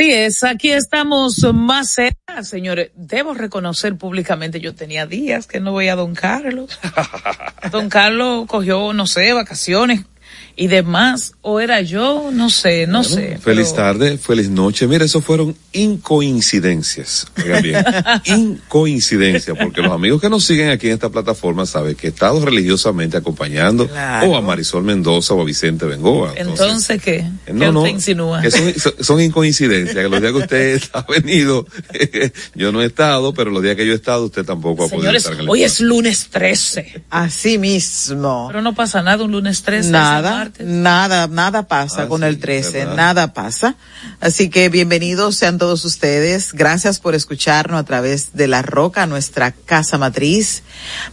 Así es, aquí estamos más cerca, señores. Debo reconocer públicamente, yo tenía días que no voy a don Carlos. don Carlos cogió, no sé, vacaciones, y demás, o era yo, no sé, no sé. Feliz pero... tarde, feliz noche. Mira, eso fueron incoincidencias. Oigan bien, incoincidencias, porque los amigos que nos siguen aquí en esta plataforma saben que he estado religiosamente acompañando claro. o a Marisol Mendoza o a Vicente Bengoa. Entonces, ¿Entonces ¿qué? ¿Qué no, no, insinúa? Que son, son, incoincidencias, que los días que usted ha venido, yo no he estado, pero los días que yo he estado, usted tampoco ha Señores, podido estar. hoy es lunes 13. Así mismo. Pero no pasa nada un lunes 13. Nada. Nada, nada pasa ah, con sí, el 13, ¿verdad? nada pasa. Así que bienvenidos sean todos ustedes. Gracias por escucharnos a través de La Roca, nuestra casa matriz.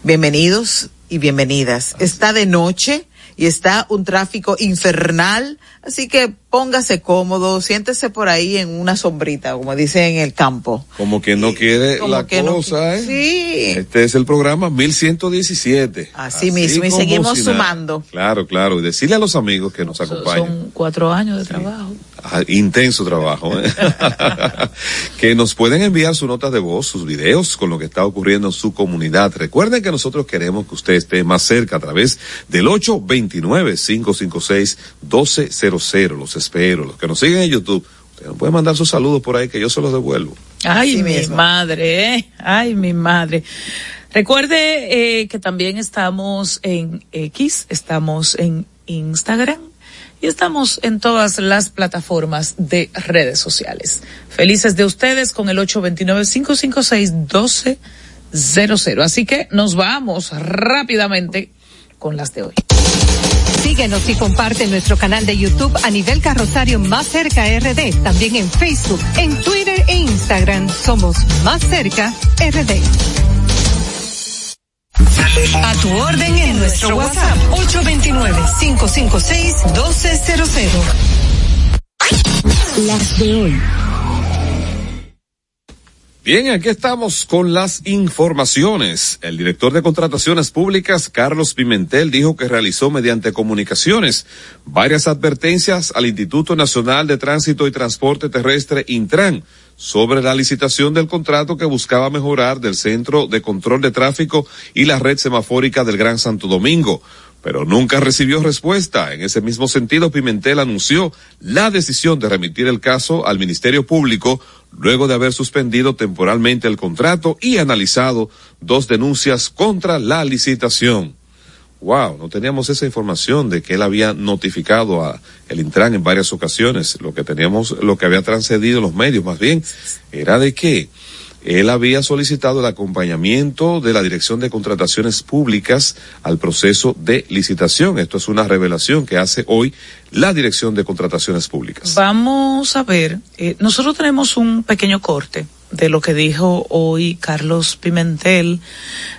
Bienvenidos y bienvenidas. Así. Está de noche y está un tráfico infernal, así que póngase cómodo, siéntese por ahí en una sombrita, como dice en el campo. Como que no quiere la cosa, no, ¿eh? Sí. Este es el programa 1117. Así, Así mismo, y seguimos si sumando. Claro, claro, y decirle a los amigos que nos acompañan. Son cuatro años de sí. trabajo. Ah, intenso trabajo, ¿eh? que nos pueden enviar sus notas de voz, sus videos con lo que está ocurriendo en su comunidad. Recuerden que nosotros queremos que usted esté más cerca a través del 829-556-1200. Los espero. Los que nos siguen en YouTube, usted puede mandar sus saludos por ahí que yo se los devuelvo. Ay, mi madre, ¿eh? Ay, mi madre. Recuerde eh, que también estamos en X, estamos en Instagram y estamos en todas las plataformas de redes sociales. Felices de ustedes con el 829-556-1200. Así que nos vamos rápidamente con las de hoy. Síguenos y comparte nuestro canal de YouTube a nivel carrosario Más Cerca RD. También en Facebook, en Twitter e Instagram somos Más Cerca RD. A tu orden en nuestro WhatsApp 829-556-1200. Las de hoy. Bien, aquí estamos con las informaciones. El director de contrataciones públicas, Carlos Pimentel, dijo que realizó mediante comunicaciones varias advertencias al Instituto Nacional de Tránsito y Transporte Terrestre, Intran, sobre la licitación del contrato que buscaba mejorar del Centro de Control de Tráfico y la red semafórica del Gran Santo Domingo pero nunca recibió respuesta. En ese mismo sentido, Pimentel anunció la decisión de remitir el caso al Ministerio Público luego de haber suspendido temporalmente el contrato y analizado dos denuncias contra la licitación. Wow, no teníamos esa información de que él había notificado a el Intran en varias ocasiones. Lo que teníamos, lo que había transcedido los medios más bien, era de que él había solicitado el acompañamiento de la Dirección de Contrataciones Públicas al proceso de licitación. Esto es una revelación que hace hoy la Dirección de Contrataciones Públicas. Vamos a ver, eh, nosotros tenemos un pequeño corte de lo que dijo hoy Carlos Pimentel.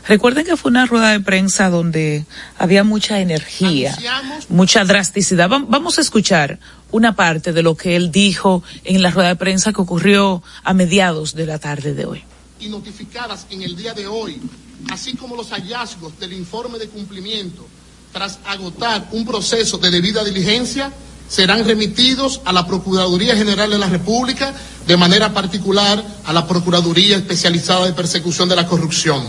Recuerden que fue una rueda de prensa donde había mucha energía, Anunciamos. mucha drasticidad. Vamos a escuchar una parte de lo que él dijo en la rueda de prensa que ocurrió a mediados de la tarde de hoy. Y notificadas en el día de hoy, así como los hallazgos del informe de cumplimiento, tras agotar un proceso de debida diligencia, serán remitidos a la Procuraduría General de la República, de manera particular a la Procuraduría Especializada de Persecución de la Corrupción,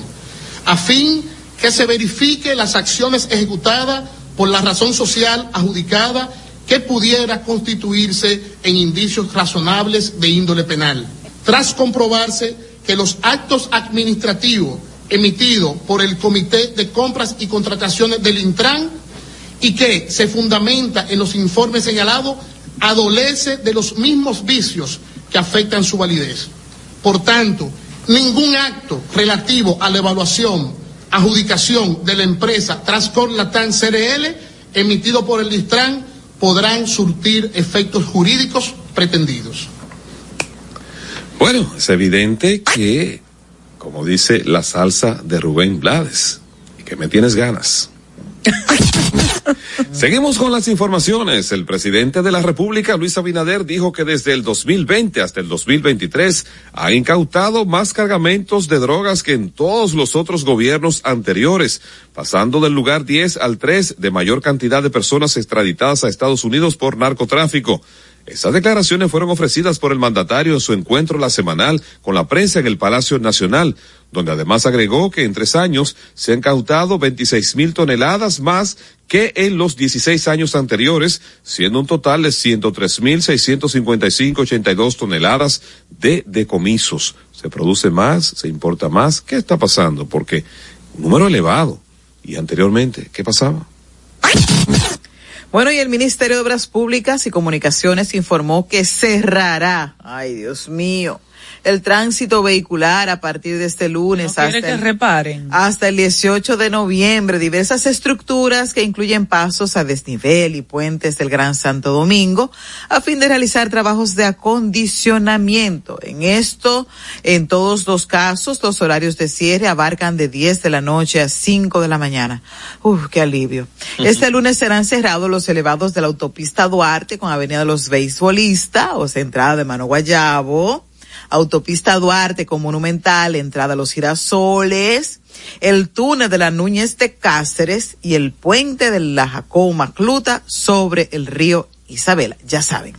a fin que se verifique las acciones ejecutadas por la razón social adjudicada que pudiera constituirse en indicios razonables de índole penal. Tras comprobarse que los actos administrativos emitidos por el Comité de Compras y Contrataciones del Intran y que se fundamenta en los informes señalados, adolece de los mismos vicios que afectan su validez. Por tanto, ningún acto relativo a la evaluación, adjudicación de la empresa Transcor Latam CRL emitido por el Distran podrán surtir efectos jurídicos pretendidos. Bueno, es evidente que, como dice la salsa de Rubén Blades, y que me tienes ganas. Seguimos con las informaciones. El presidente de la República, Luis Abinader, dijo que desde el 2020 hasta el 2023 ha incautado más cargamentos de drogas que en todos los otros gobiernos anteriores, pasando del lugar 10 al 3 de mayor cantidad de personas extraditadas a Estados Unidos por narcotráfico. Esas declaraciones fueron ofrecidas por el mandatario en su encuentro la semanal con la prensa en el Palacio Nacional, donde además agregó que en tres años se han cautado 26 mil toneladas más que en los 16 años anteriores, siendo un total de 103 mil 655 toneladas de decomisos. Se produce más, se importa más. ¿Qué está pasando? Porque un número elevado. Y anteriormente, ¿qué pasaba? Bueno, y el Ministerio de Obras Públicas y Comunicaciones informó que cerrará, ay Dios mío, el tránsito vehicular a partir de este lunes hasta, el, reparen. hasta el 18 de noviembre. Diversas estructuras que incluyen pasos a desnivel y puentes del Gran Santo Domingo a fin de realizar trabajos de acondicionamiento. En esto, en todos los casos, los horarios de cierre abarcan de 10 de la noche a 5 de la mañana. Uf, qué alivio. Este lunes serán cerrados los elevados de la autopista Duarte con Avenida de los Beisbolistas, o sea, entrada de Mano Guayabo, Autopista Duarte con Monumental, entrada a los girasoles, el túnel de la Núñez de Cáceres y el puente de la Jacoma Cluta sobre el río Isabela. Ya saben.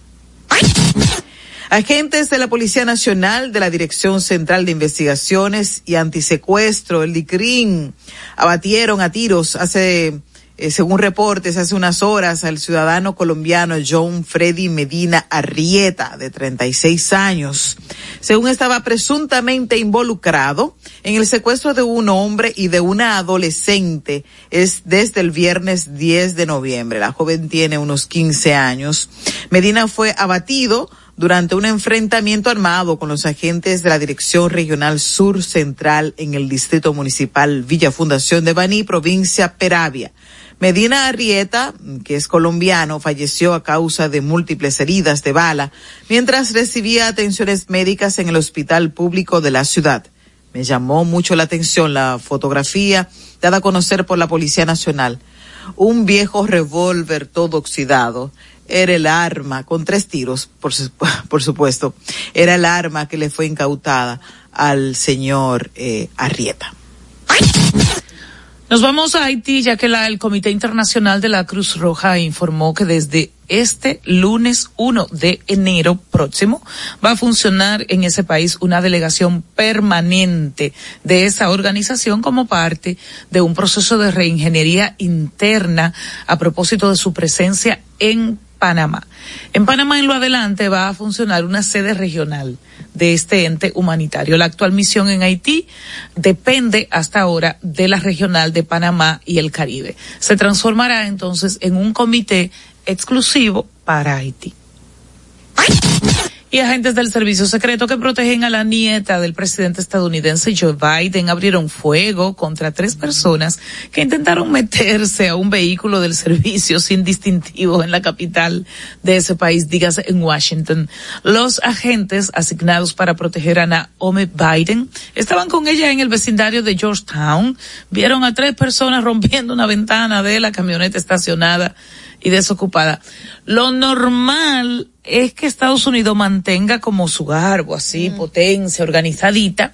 Agentes de la Policía Nacional de la Dirección Central de Investigaciones y Antisecuestro, el DICRIN, abatieron a tiros hace eh, según reportes hace unas horas, al ciudadano colombiano John Freddy Medina Arrieta, de 36 años, según estaba presuntamente involucrado en el secuestro de un hombre y de una adolescente, es desde el viernes 10 de noviembre. La joven tiene unos 15 años. Medina fue abatido durante un enfrentamiento armado con los agentes de la Dirección Regional Sur Central en el Distrito Municipal Villa Fundación de Baní, provincia Peravia. Medina Arrieta, que es colombiano, falleció a causa de múltiples heridas de bala mientras recibía atenciones médicas en el hospital público de la ciudad. Me llamó mucho la atención la fotografía dada a conocer por la Policía Nacional. Un viejo revólver todo oxidado era el arma, con tres tiros, por, supuesto, era el arma que le fue incautada al señor eh, Arrieta. Nos vamos a Haití, ya que la, el Comité Internacional de la Cruz Roja informó que desde este lunes 1 de enero próximo va a funcionar en ese país una delegación permanente de esa organización como parte de un proceso de reingeniería interna a propósito de su presencia en Panamá. En Panamá en lo adelante va a funcionar una sede regional de este ente humanitario. La actual misión en Haití depende hasta ahora de la regional de Panamá y el Caribe. Se transformará entonces en un comité exclusivo para Haití y agentes del servicio secreto que protegen a la nieta del presidente estadounidense Joe Biden abrieron fuego contra tres personas que intentaron meterse a un vehículo del servicio sin distintivo en la capital de ese país, dígase en Washington. Los agentes asignados para proteger a Naomi Biden estaban con ella en el vecindario de Georgetown. Vieron a tres personas rompiendo una ventana de la camioneta estacionada y desocupada. Lo normal es que Estados Unidos mantenga como su garbo así, mm. potencia, organizadita,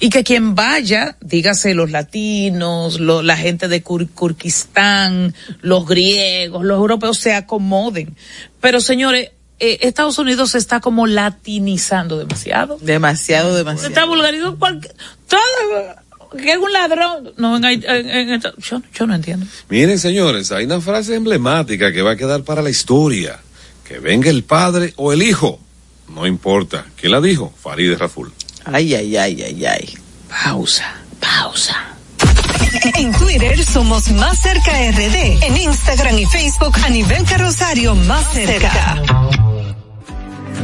y que quien vaya, dígase los latinos, la gente de Kurkistán, los griegos, los europeos se acomoden. Pero señores, eh, Estados Unidos se está como latinizando demasiado. Demasiado, demasiado. está vulgarizando cualquier, que es un ladrón. No, yo, no entiendo. Miren, señores, hay una frase emblemática que va a quedar para la historia. Que venga el padre o el hijo. No importa. ¿Quién la dijo? Farideh Raful. Ay, ay, ay, ay, ay. Pausa, pausa. En Twitter somos Más Cerca RD. En Instagram y Facebook a nivel carrosario Más Cerca.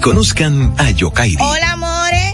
Conozcan a Yokairi. Hola, amores.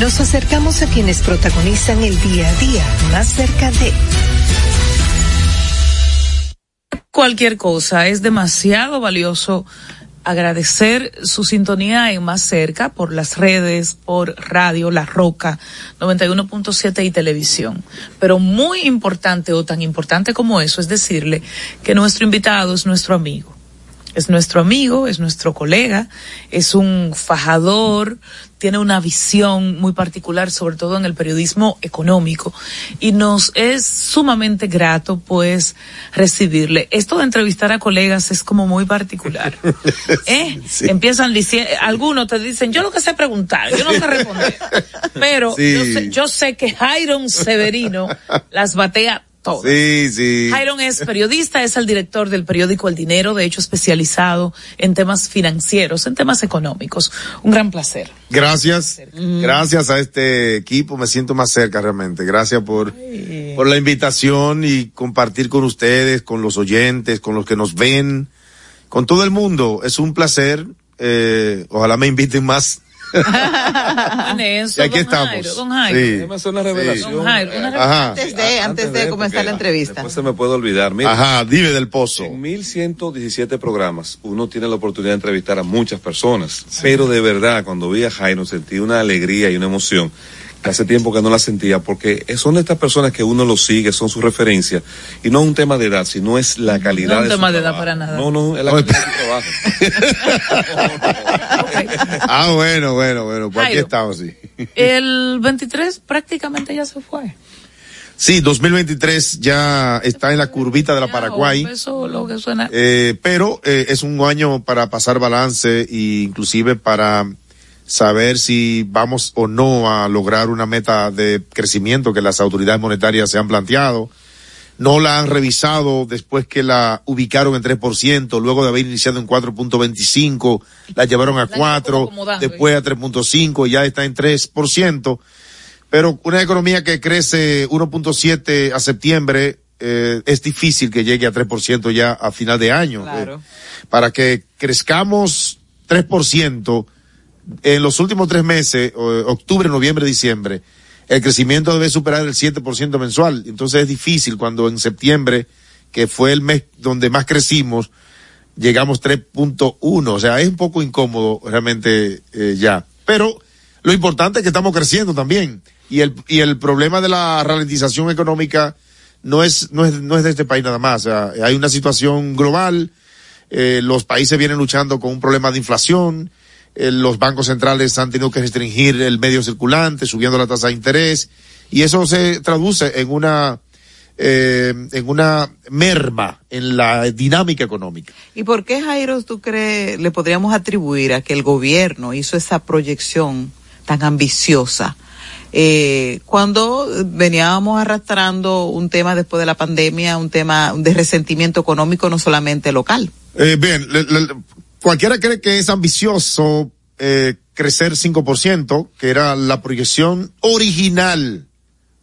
Nos acercamos a quienes protagonizan el día a día más cerca de cualquier cosa. Es demasiado valioso agradecer su sintonía en Más Cerca por las redes, por radio, La Roca, 91.7 y televisión. Pero muy importante o tan importante como eso es decirle que nuestro invitado es nuestro amigo. Es nuestro amigo, es nuestro colega, es un fajador, tiene una visión muy particular, sobre todo en el periodismo económico, y nos es sumamente grato, pues, recibirle. Esto de entrevistar a colegas es como muy particular. ¿Eh? Empiezan diciendo, algunos te dicen, yo lo que sé preguntar, yo no sé responder. Pero yo, sé, yo sé que Jairon Severino las batea Sí, sí. Jairon es periodista, es el director del periódico El Dinero, de hecho especializado en temas financieros, en temas económicos. Un gran placer. Gracias. Gracias a este equipo, me siento más cerca realmente. Gracias por, por la invitación y compartir con ustedes, con los oyentes, con los que nos ven, con todo el mundo. Es un placer. Eh, ojalá me inviten más. eso, y aquí estamos. Jairo, don Jairo. Sí. una revelación. Don Jairo, una Ajá. Antes de, antes de comenzar la entrevista. Después se me puede olvidar. Mira, Ajá, dime del pozo. En 1117 programas uno tiene la oportunidad de entrevistar a muchas personas, pero de verdad cuando vi a Jairo sentí una alegría y una emoción hace tiempo que no la sentía porque son de estas personas que uno lo sigue, son su referencia y no es un tema de edad, sino es la calidad No es un tema de edad para nada. No, no, es la calidad de trabajo. Ah, bueno, bueno, bueno, pues aquí Jairo. estamos, sí. El 23 prácticamente ya se fue. Sí, 2023 ya está en la curvita de la Paraguay. Eso lo que suena. Eh, pero eh, es un año para pasar balance e inclusive para saber si vamos o no a lograr una meta de crecimiento que las autoridades monetarias se han planteado. No la han revisado después que la ubicaron en 3%, luego de haber iniciado en 4.25, la llevaron a La han ido 4, como acomodando, después a 3.5, ya está en 3%. Pero una economía que crece 1.7 a septiembre eh, es difícil que llegue a 3% ya a final de año. Claro. Eh, para que crezcamos 3% en los últimos tres meses, octubre, noviembre, diciembre, el crecimiento debe superar el 7% mensual. Entonces es difícil cuando en septiembre, que fue el mes donde más crecimos, llegamos 3.1. O sea, es un poco incómodo realmente eh, ya. Pero lo importante es que estamos creciendo también. Y el, y el problema de la ralentización económica no es, no es, no es de este país nada más. Hay una situación global. eh, los países vienen luchando con un problema de inflación. Eh, los bancos centrales han tenido que restringir el medio circulante, subiendo la tasa de interés. Y eso se traduce en una, eh, en una merma en la dinámica económica. ¿Y por qué, Jairo, tú crees, le podríamos atribuir a que el gobierno hizo esa proyección tan ambiciosa? Eh, cuando veníamos arrastrando un tema después de la pandemia, un tema de resentimiento económico no solamente local. Eh, bien, le- le- cualquiera cree que es ambicioso eh, crecer 5%, que era la proyección original.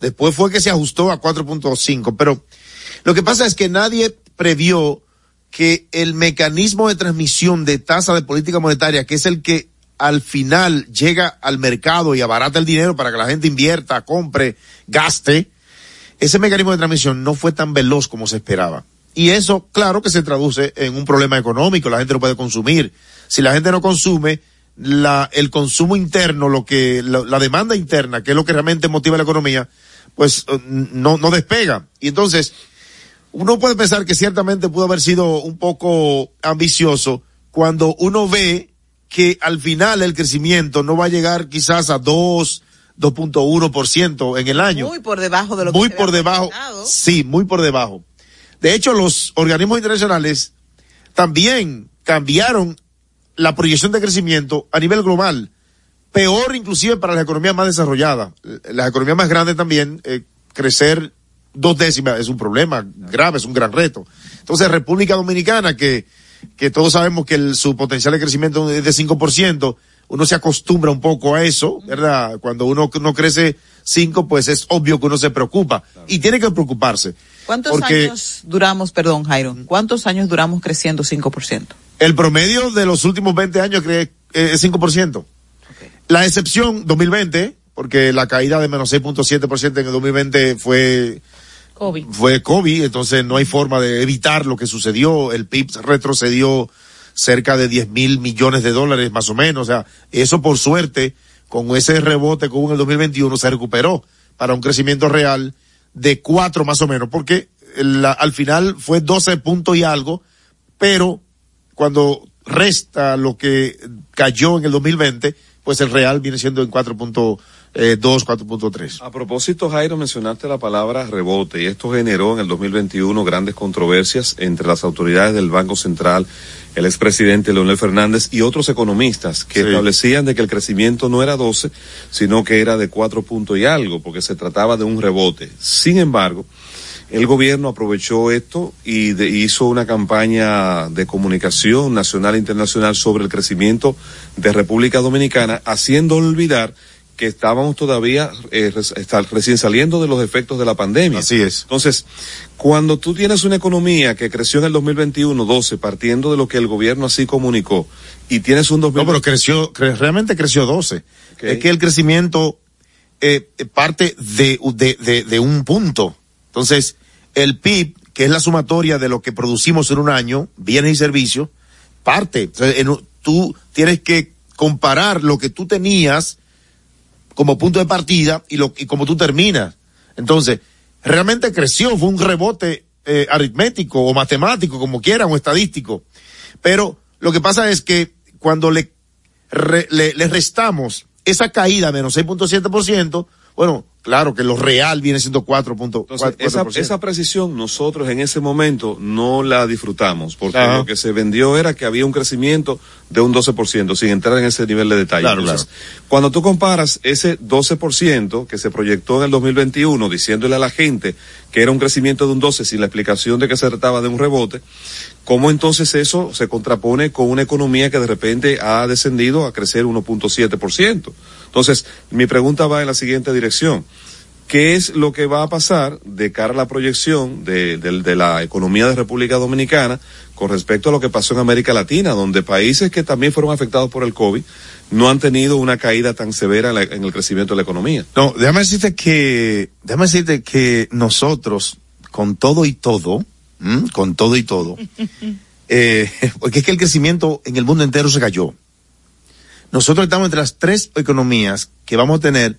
Después fue que se ajustó a 4.5, pero lo que pasa es que nadie previó que el mecanismo de transmisión de tasa de política monetaria, que es el que al final llega al mercado y abarata el dinero para que la gente invierta, compre, gaste, ese mecanismo de transmisión no fue tan veloz como se esperaba. Y eso, claro que se traduce en un problema económico, la gente no puede consumir. Si la gente no consume, la, el consumo interno, lo que, la, la demanda interna, que es lo que realmente motiva la economía, pues eh, no, no despega. Y entonces, uno puede pensar que ciertamente pudo haber sido un poco ambicioso cuando uno ve que al final el crecimiento no va a llegar quizás a 2, 2.1% en el año Muy por debajo de lo que muy por debajo. Sí, muy por debajo. De hecho, los organismos internacionales también cambiaron la proyección de crecimiento a nivel global. Peor inclusive para las economías más desarrolladas. Las economías más grandes también, eh, crecer dos décimas es un problema grave, es un gran reto. Entonces, República Dominicana, que, que todos sabemos que su potencial de crecimiento es de 5%, uno se acostumbra un poco a eso, ¿verdad? Cuando uno no crece 5, pues es obvio que uno se preocupa. Y tiene que preocuparse. ¿Cuántos Porque- años duramos, perdón, Jairo, cuántos años duramos creciendo 5%? El promedio de los últimos 20 años eh, es 5%. La excepción, 2020, porque la caída de menos 6.7% en el 2020 fue, COVID. fue COVID, entonces no hay forma de evitar lo que sucedió. El PIB retrocedió cerca de 10 mil millones de dólares más o menos. O sea, eso por suerte, con ese rebote que hubo en el 2021, se recuperó para un crecimiento real de 4 más o menos, porque al final fue 12 puntos y algo, pero cuando resta lo que cayó en el 2020, pues el real viene siendo en 4.2, 4.3. A propósito, Jairo, mencionaste la palabra rebote y esto generó en el 2021 grandes controversias entre las autoridades del Banco Central, el expresidente Leonel Fernández y otros economistas que Sí. establecían de que el crecimiento no era 12, sino que era de 4 puntos y algo, porque se trataba de un rebote. Sin embargo, el gobierno aprovechó esto y de- hizo una campaña de comunicación nacional e internacional sobre el crecimiento de República Dominicana, haciendo olvidar que estábamos todavía eh, recién saliendo de los efectos de la pandemia. Así es. Entonces, cuando tú tienes una economía que creció en el 2021 12, partiendo de lo que el gobierno así comunicó, y tienes un No, 2021 pero creció, cre- realmente creció 12. Ok. Es que el crecimiento eh, eh, parte de, de, de, de un punto. Entonces, el PIB, que es la sumatoria de lo que producimos en un año, bienes y servicios, parte. En tú tienes que comparar lo que tú tenías como punto de partida y lo y como tú terminas. Entonces, realmente creció, fue un rebote eh, aritmético o matemático, como quieran, o estadístico. Pero lo que pasa es que cuando le, re- le, le restamos esa caída menos 6.7%, bueno, claro que lo real viene siendo 4.4%. Entonces, esa, esa precisión nosotros en ese momento no la disfrutamos, porque Ajá. lo que se vendió era que había un crecimiento de un 12%, sin entrar en ese nivel de detalle. Claro, Entonces, cuando tú comparas ese 12% que se proyectó en el 2021, diciéndole a la gente que era un crecimiento de un 12 sin la explicación de que se trataba de un rebote, ¿cómo entonces eso se contrapone con una economía que de repente ha descendido a crecer 1.7%? Entonces, mi pregunta va en la siguiente dirección ¿Qué es lo que va a pasar de cara a la proyección de, de, de, la economía de República Dominicana con respecto a lo que pasó en América Latina, donde países que también fueron afectados por el COVID no han tenido una caída tan severa en, la, en el crecimiento de la economía? No, déjame decirte que, déjame decirte que nosotros, con todo y todo, ¿m? con todo y todo, eh, porque es que el crecimiento en el mundo entero se cayó. Nosotros estamos entre las tres economías que vamos a tener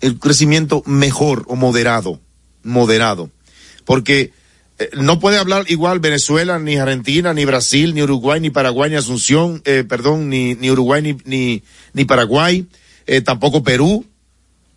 el crecimiento mejor o moderado, moderado. Porque eh, no puede hablar igual Venezuela, ni Argentina, ni Brasil, ni Uruguay, ni Paraguay, ni Asunción, eh, perdón, ni, Uruguay, ni, ni, ni Paraguay, eh, tampoco Perú.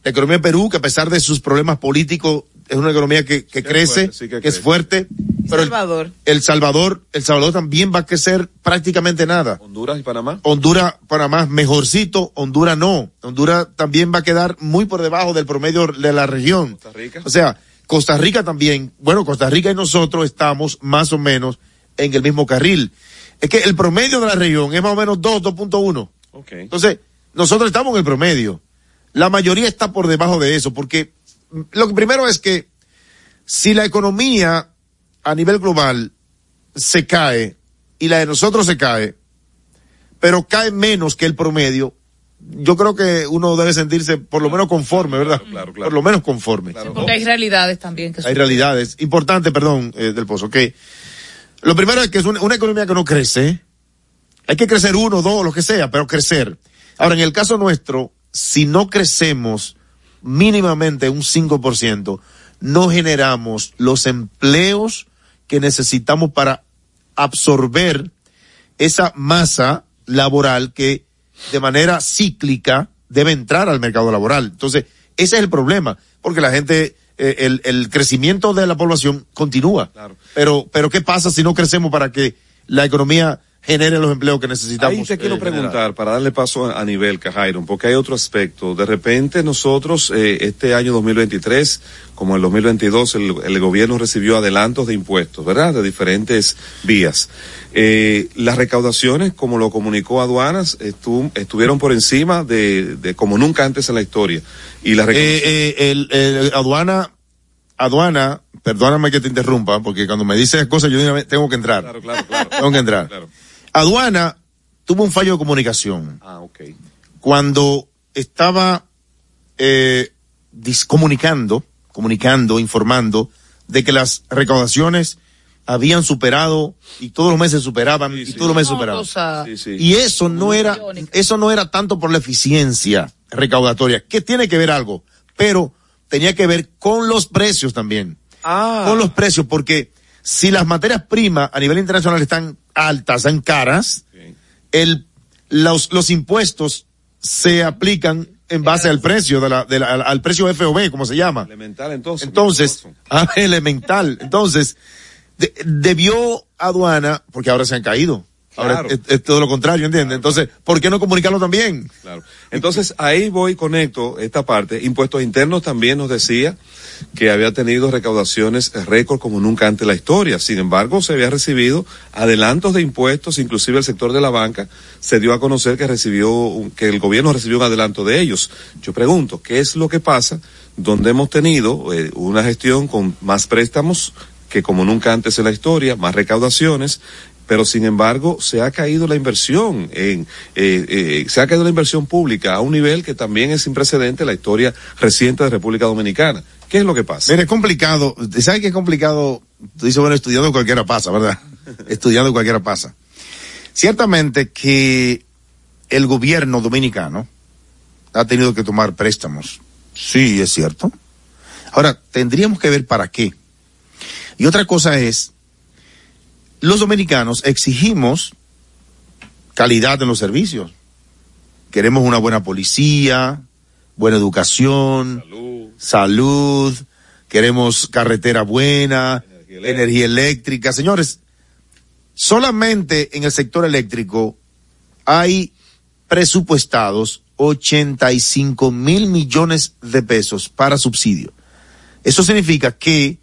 La economía de Perú, que a pesar de sus problemas políticos, es una economía que, que crece, fuerte, sí que que, crece. es fuerte. Pero el- Salvador. el Salvador, El Salvador también va a crecer prácticamente nada. Honduras y Panamá. Honduras, Panamá, mejorcito, Honduras no. Honduras también va a quedar muy por debajo del promedio de la región. Costa Rica. O sea, Costa Rica también, bueno, Costa Rica y nosotros estamos más o menos en el mismo carril. Es que el promedio de la región es más o menos 2, 2.1. Ok. Entonces, nosotros estamos en el promedio. La mayoría está por debajo de eso, porque lo que primero es que si la economía a nivel global se cae y la de nosotros se cae, pero cae menos que el promedio, yo creo que uno debe sentirse por lo menos conforme, ¿verdad? claro, claro. Por lo menos conforme. Claro. Porque hay realidades también que Hay realidades. Importante, perdón, eh, del pozo, que lo primero es que es una, una economía que no crece. Hay que crecer uno, dos, lo que sea, pero crecer. Ahora, en el caso nuestro, si no crecemos mínimamente un 5%, no generamos los empleos que necesitamos para absorber esa masa laboral que de manera cíclica debe entrar al mercado laboral. Entonces, ese es el problema, porque la gente, eh, el, el crecimiento de la población continúa. Claro. Pero, pero ¿qué pasa si no crecemos para que la economía genere los empleos que necesitamos? Ahí te quiero eh, preguntar, generar? para darle paso a, nivel, Cajairon, porque hay otro aspecto. De repente nosotros, eh, este año 2023, como el 2022, el, el gobierno recibió adelantos de impuestos, ¿verdad? De diferentes vías. Eh, las recaudaciones, como lo comunicó aduanas, estu- estuvieron por encima de, de como nunca antes en la historia. Y las recaudaciones... Eh, eh, el, el aduana, aduana, perdóname que te interrumpa, porque cuando me dices cosas yo tengo que entrar. claro, claro, claro. Tengo que entrar. Claro. Aduana tuvo un fallo de comunicación. Ah, ok. cuando estaba eh, comunicando, comunicando, informando de que las recaudaciones habían superado y todos los meses superaban Sí, y sí. todos los meses No, superaban. cosa- Sí, sí. Y eso no era, eso no era tanto por la eficiencia recaudatoria, que tiene que ver algo, pero tenía que ver con los precios también. Ah. Con los precios, porque si las materias primas a nivel internacional están altas, están caras, el, los, los impuestos se aplican en base al precio de la, de la- al, precio FOB, como se llama. Elemental entonces. Entonces, ah, elemental. Entonces, de- debió aduana, porque ahora se han caído. Ahora Claro. es, es todo lo contrario, ¿entiendes? Entonces, ¿por qué no comunicarlo también? Claro. Entonces ahí voy conecto esta parte. Impuestos internos también nos decía que había tenido recaudaciones récord como nunca antes en la historia. Sin embargo, se había recibido adelantos de impuestos, inclusive el sector de la banca se dio a conocer que recibió, que el gobierno recibió un adelanto de ellos. Yo pregunto, ¿qué es lo que pasa donde hemos tenido eh, una gestión con más préstamos que como nunca antes en la historia, más recaudaciones, pero sin embargo se ha caído la inversión en eh, eh, se ha caído la inversión pública a un nivel que también es sin precedente en la historia reciente de República Dominicana. ¿Qué es lo que pasa? Mira, es complicado. ¿Sabes qué es complicado? Tú dices, bueno, estudiando cualquiera pasa, ¿verdad? estudiando cualquiera pasa. Ciertamente que el gobierno dominicano ha tenido que tomar préstamos. Sí, es cierto. Ahora, tendríamos que ver para qué. Y otra cosa es, los dominicanos exigimos calidad en los servicios. Queremos una buena policía, buena educación, Salud. salud, queremos carretera buena, Energía eléctrica. energía eléctrica. Señores, solamente en el sector eléctrico hay presupuestados 85 mil millones de pesos para subsidio. Eso significa que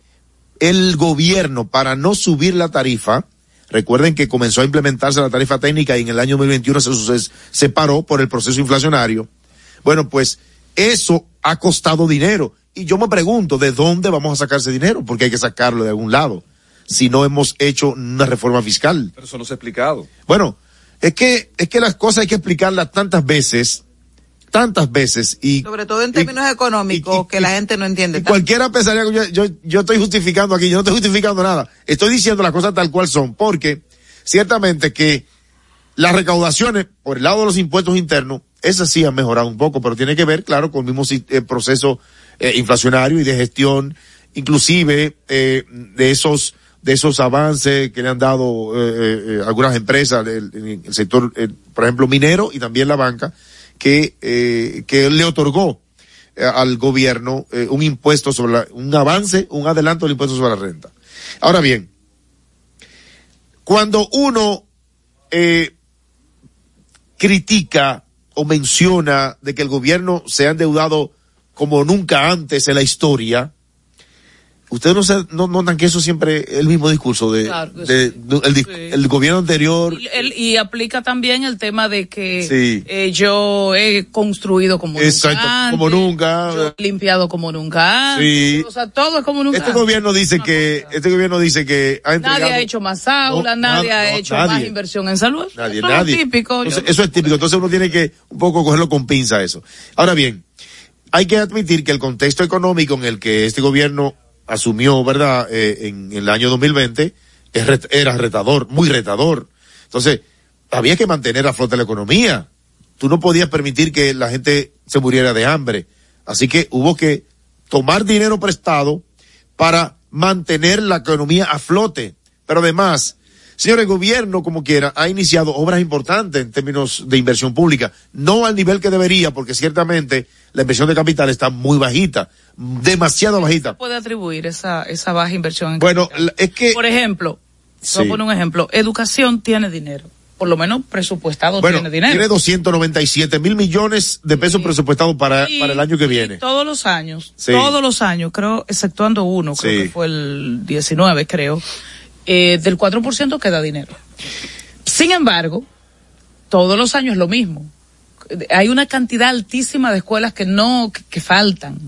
el gobierno, para no subir la tarifa, recuerden que comenzó a implementarse la tarifa técnica y en el año 2021 se, se, se paró por el proceso inflacionario. Bueno, pues eso ha costado dinero Y yo me pregunto, ¿de dónde vamos a sacar ese dinero? Porque hay que sacarlo de algún lado. Si no hemos hecho una reforma fiscal. Pero eso no se ha explicado. Bueno, es que, es que las cosas hay que explicarlas tantas veces, tantas veces y. Sobre todo en términos económicos, que la gente no entiende. Tanto. cualquiera pensaría que yo, yo, yo estoy justificando aquí, yo no estoy justificando nada. Estoy diciendo las cosas tal cual son, porque ciertamente que las recaudaciones por el lado de los impuestos internos, esas sí han mejorado un poco, pero tiene que ver, claro, con el mismo eh, proceso eh, inflacionario y de gestión, inclusive eh, de esos de esos avances que le han dado eh, algunas empresas del el sector, por ejemplo, minero y también la banca, que, que le otorgó al gobierno un impuesto sobre la, un avance, un adelanto del impuesto sobre la renta. Ahora bien, cuando uno critica o menciona de que el gobierno se ha endeudado como nunca antes en la historia, ustedes no, se, no notan que eso siempre es el mismo discurso de, Claro de- de- el, el gobierno anterior. Y, aplica también el tema de que Sí. eh, yo he construido como Exacto, nunca antes, como nunca. yo he limpiado como nunca antes, Sí. o sea, todo es como nunca Este antes. gobierno dice que, este gobierno dice que ha. Nadie ha hecho más aulas, nadie ha hecho más inversión en salud. Nadie, eso nadie. es típico. Entonces, eso es típico. Entonces uno tiene que un poco cogerlo con pinza eso. Ahora bien, hay que admitir que el contexto económico en el que este gobierno asumió, ¿verdad?, eh, en, el año 2020, es ret- era retador, muy retador. Entonces, había que mantener a flote la economía. Tú no podías permitir que la gente se muriera de hambre. Así que hubo que tomar dinero prestado para mantener la economía a flote. Pero además, señor, el gobierno, como quiera, ha iniciado obras importantes en términos de inversión pública. No al nivel que debería, porque ciertamente la inversión de capital está muy bajita, demasiado bajita. puede atribuir esa, esa baja inversión en Bueno, es que... Por ejemplo, Sí. voy a poner un ejemplo. Educación tiene dinero. Por lo menos presupuestado Bueno, tiene dinero. tiene 297 mil millones de pesos presupuestados para, Y- para el año que viene. todos los años, Sí. todos los años, creo, exceptuando uno, creo Sí. que fue el 19, creo, eh, del 4% queda dinero. Sin embargo, todos los años lo mismo. Hay una cantidad altísima de escuelas que no, que, que faltan.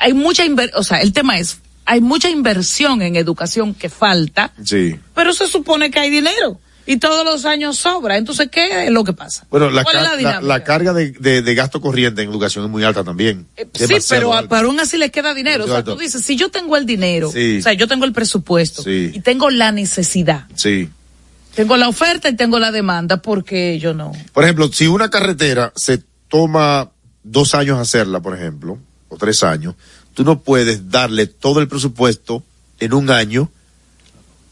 Hay mucha inver- o sea, el tema es, hay mucha inversión en educación que falta, Sí. pero se supone que hay dinero. Y todos los años sobra. Entonces, ¿qué es lo que pasa? Bueno, la, ¿Cuál es ca- la la- dinámica? la carga de, de- de gasto corriente en educación es muy alta también. Sí, Demasiado pero, alta. pero aún así le queda dinero. O sea, tú dices, si yo tengo el dinero, Sí. o sea, yo tengo el presupuesto Sí. y tengo la necesidad, Sí. Tengo la oferta y tengo la demanda, porque yo no? Por ejemplo, si una carretera se toma dos años hacerla, por ejemplo, o tres años, tú no puedes darle todo el presupuesto en un año.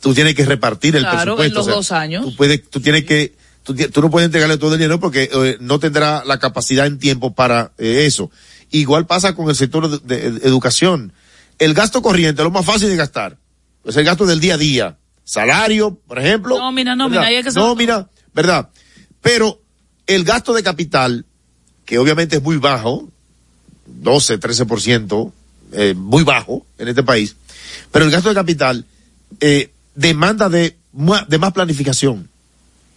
Tú tienes que repartir el Claro, presupuesto. en los o sea, dos años. Tú, puedes, tú tienes que, tú, no puedes entregarle todo el dinero porque eh, no tendrá la capacidad en tiempo para eh, eso. Igual pasa con el sector de, de educación. El gasto corriente es lo más fácil de gastar. Es el gasto del día a día. Salario, por ejemplo. Nómina, nómina, ¿verdad? ahí hay que Nómina, ¿verdad? Pero el gasto de capital, que obviamente es muy bajo, 12, 13%, eh, muy bajo en este país, pero el gasto de capital eh, demanda de, de más planificación.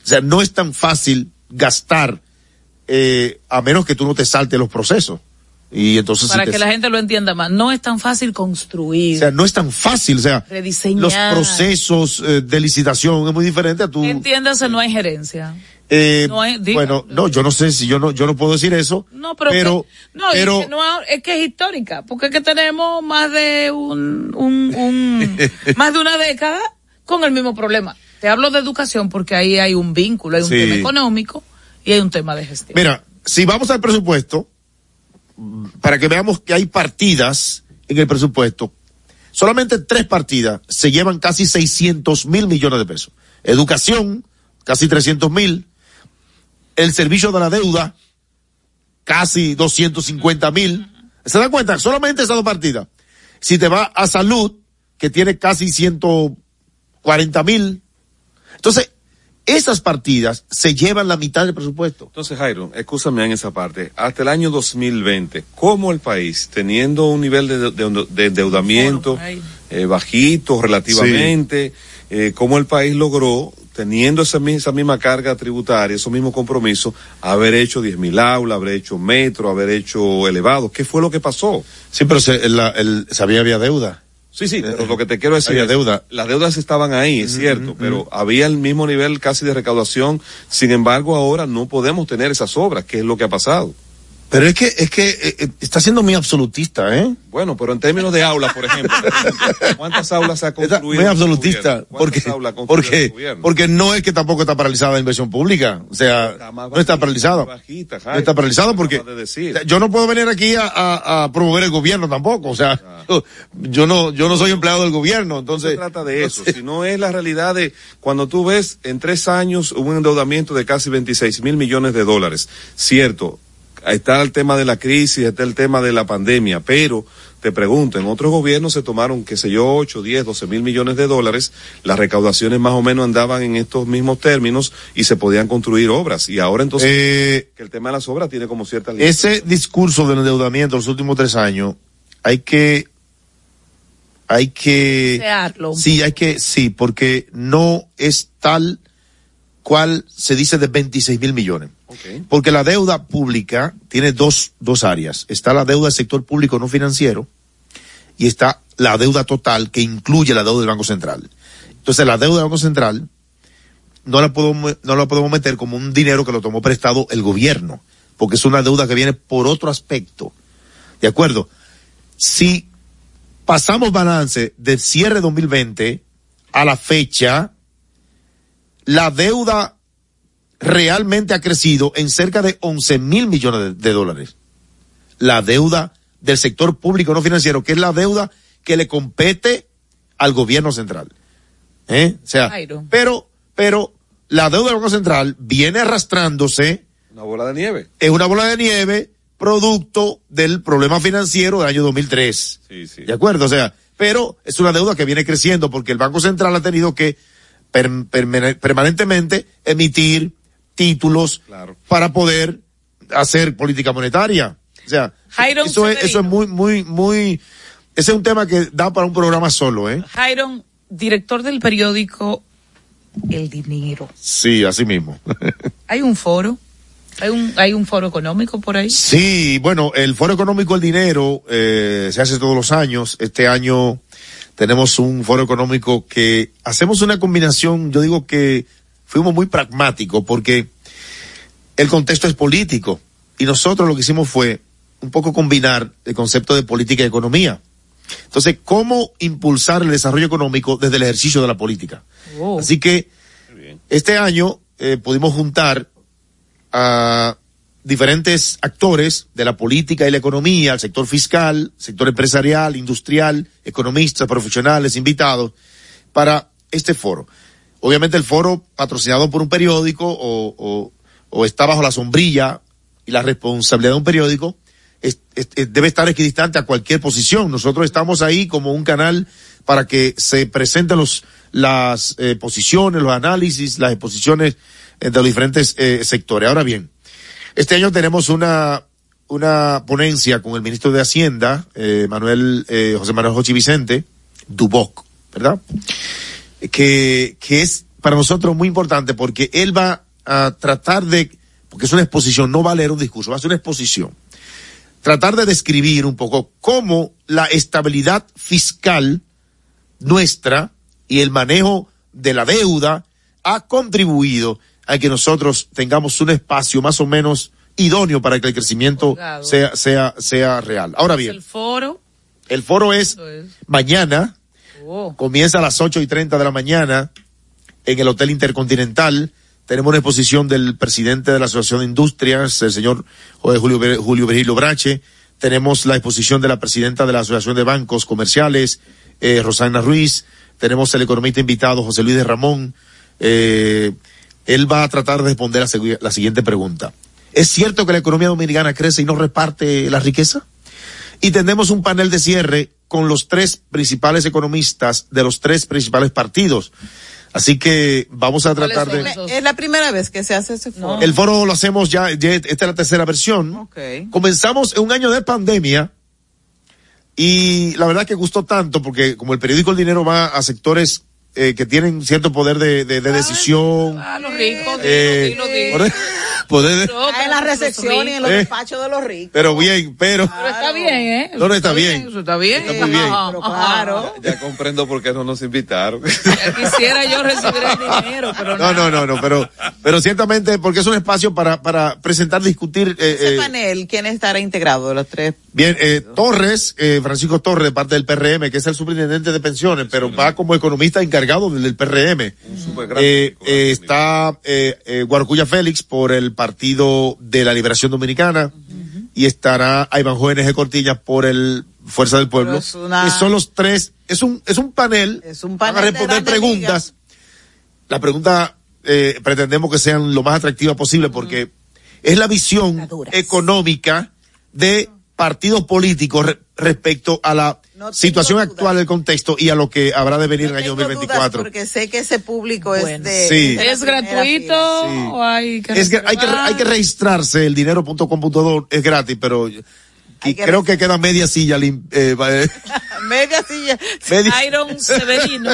O sea, no es tan fácil gastar eh, a menos que tú no te saltes los procesos. Y entonces Para si que la gente lo entienda más, no es tan fácil construir, o sea, no es tan fácil, o sea, rediseñar. los procesos eh, de licitación es muy diferente a tu Entiéndase, no hay gerencia. eh, No hay- diga. bueno, no, yo no sé si yo no, yo no puedo decir eso. No, pero, pero, que- no, pero es, que no, es que es histórica, porque es que tenemos más de un, un, un más de una década con el mismo problema. Te hablo de educación porque ahí hay un vínculo, hay un Sí. tema económico y hay un tema de gestión. Mira, si vamos al presupuesto, para que veamos que hay partidas en el presupuesto, solamente tres partidas se llevan casi 600 mil millones de pesos. Educación, casi 300 mil. El servicio de la deuda, casi 250 mil. ¿Se dan cuenta? Solamente esas dos partidas. Si te va a salud, que tiene casi 140 mil. Entonces, esas partidas se llevan la mitad del presupuesto. Entonces, Jairo, escúchame en esa parte. Hasta el año 2020, ¿cómo el país, teniendo un nivel de, de- de endeudamiento eh, bajito relativamente, eh, cómo el país logró teniendo esa, esa misma carga tributaria, esos mismos compromisos, haber hecho 10.000 aulas, haber hecho metro, haber hecho elevado. ¿Qué fue lo que pasó? Sí, pero se, el, el- sabía había deuda. Sí, sí, pero lo que te quiero decir es, deuda. las deudas estaban ahí, es cierto, pero había el mismo nivel casi de recaudación. Sin embargo, ahora no podemos tener esas obras, que es lo que ha pasado. Pero es que, es que eh, eh, está siendo muy absolutista, ¿eh? Bueno, pero en términos de aulas, por ejemplo, ¿cuántas aulas ha construido? muy absolutista, porque, porque, porque no es que tampoco está paralizada la inversión pública, o sea, no está paralizada. No está paralizado porque de yo no puedo venir aquí a, a- a promover el gobierno tampoco, o sea, yo, yo no, yo no soy empleado del gobierno, entonces. No se trata de eso, sino es la realidad de cuando tú ves en tres años un endeudamiento de casi 26 mil millones de dólares. Cierto, está el tema de la crisis, está el tema de la pandemia, pero te pregunto, en otros gobiernos se tomaron, qué sé yo, 8, 10, 12 mil millones de dólares, las recaudaciones más o menos andaban en estos mismos términos y se podían construir obras. Y ahora entonces, Eh, que el tema de las obras tiene como cierta ese discurso del endeudamiento los últimos tres años, hay que, hay que, Desearlo. sí, hay que, sí, porque no es tal cual se dice de 26 mil millones. Porque la deuda pública tiene dos, dos áreas. Está la deuda del sector público no financiero y está la deuda total que incluye la deuda del Banco Central. Entonces la deuda del Banco Central no la podemos, no la podemos meter como un dinero que lo tomó prestado el gobierno, porque es una deuda que viene por otro aspecto. ¿De acuerdo? Si pasamos balance del cierre 2020 a la fecha, la deuda realmente ha crecido en cerca de 11 mil millones de, de dólares. La deuda del sector público no financiero, que es la deuda que le compete al gobierno central. ¿Eh? O sea, pero, pero la deuda del Banco Central viene arrastrándose, Una bola de nieve. es una bola de nieve producto del problema financiero del año 2003. Sí, sí. ¿De acuerdo? O sea, pero es una deuda que viene creciendo porque el Banco Central ha tenido que per- permane- permanentemente emitir títulos para poder hacer política monetaria. O sea, eso es, eso es muy, muy, muy, ese es un tema que da para un programa solo, ¿eh? Jairon, director del periódico El Dinero. Sí, así mismo. ¿Hay un foro? ¿Hay un, hay un foro económico por ahí? Sí, bueno, el Foro Económico del Dinero eh, se hace todos los años. Este año tenemos un Foro Económico que hacemos una combinación, yo digo que fuimos muy pragmáticos porque el contexto es político y nosotros lo que hicimos fue un poco combinar el concepto de política y economía. Entonces, ¿cómo impulsar el desarrollo económico desde el ejercicio de la política? Oh. Así que este año eh, pudimos juntar a diferentes actores de la política y la economía, el sector fiscal, sector empresarial, industrial, economistas, profesionales, invitados, para este foro. Obviamente el foro patrocinado por un periódico o, o- o está bajo la sombrilla y la responsabilidad de un periódico, debe estar equidistante a cualquier posición. Nosotros estamos ahí como un canal para que se presenten los, las eh, posiciones, los análisis, las exposiciones eh, de los diferentes eh, sectores. Ahora bien, este año tenemos una, una ponencia con el ministro de Hacienda, eh, Manuel, eh, José Manuel Jochi Vicente, Duboc, ¿verdad? Que, que es para nosotros muy importante porque él va a tratar de, porque es una exposición, no va a leer un discurso, va a ser una exposición. Tratar de describir un poco cómo la estabilidad fiscal nuestra y el manejo de la deuda ha contribuido a que nosotros tengamos un espacio más o menos idóneo para que el crecimiento sea, sea, sea real. Ahora bien, El foro. el foro es mañana, Oh. comienza a las ocho y treinta de la mañana en el Hotel Intercontinental. Tenemos una exposición del presidente de la Asociación de Industrias, el señor eh, Julio, Julio Virgilio Brache. Tenemos la exposición de la presidenta de la Asociación de Bancos Comerciales, eh, Rosana Ruiz. Tenemos el economista invitado, José Luis de Ramón. Eh, él va a tratar de responder la, la siguiente pregunta. ¿Es cierto que la economía dominicana crece y no reparte la riqueza? Y tenemos un panel de cierre con los tres principales economistas de los tres principales partidos. Así que vamos a tratar de... Es la primera vez que se hace ese foro. El foro lo hacemos ya, ya esta es la tercera versión. Ok. Comenzamos en un año de pandemia y la verdad que gustó tanto porque como el periódico El Dinero va a sectores eh, que tienen cierto poder de, de, de decisión. Ah, los ricos, eh, dilo, dilo, dilo. poder- de- Ah, en la recepción y en los despachos de los ricos. pero bien, pero Pero está bien, ¿eh? no, no está bien. Eso está bien. Está muy bien. Ajá, Pero ajá. claro. Ya comprendo por qué no nos invitaron. Ya quisiera yo recibir el dinero, pero No, no, no, no, pero, pero ciertamente porque es un espacio para, para presentar, discutir, eh, Ese eh, panel, ¿quién estará integrado de los tres? Bien, eh, Torres, eh, Francisco Torres, de parte del PRM, que es el superintendente de pensiones, pero va como economista encargado del, del PRM. Eh, eh, está eh, eh, Guarcuya Félix por el Partido de la Liberación Dominicana y estará Iván Jóvenes Cortilla por el Fuerza del Pueblo. Pero es una- Que son los tres, es un, es un panel, Es un van a panel de responder preguntas. La pregunta eh, pretendemos que sean lo más atractivas posible porque es la visión económica de partidos políticos re- respecto a la No situación actual del contexto y a lo que habrá de venir en el año Tengo dudas 2024. Porque sé que ese público es Bueno. de. Sí. de ¿Es gratuito o hay que Es que hay que, hay que registrarse, el dinero.com.do es gratis, pero y Hay que creo que queda media silla lim- eh, va- eh, Media silla. media- Iron Severino.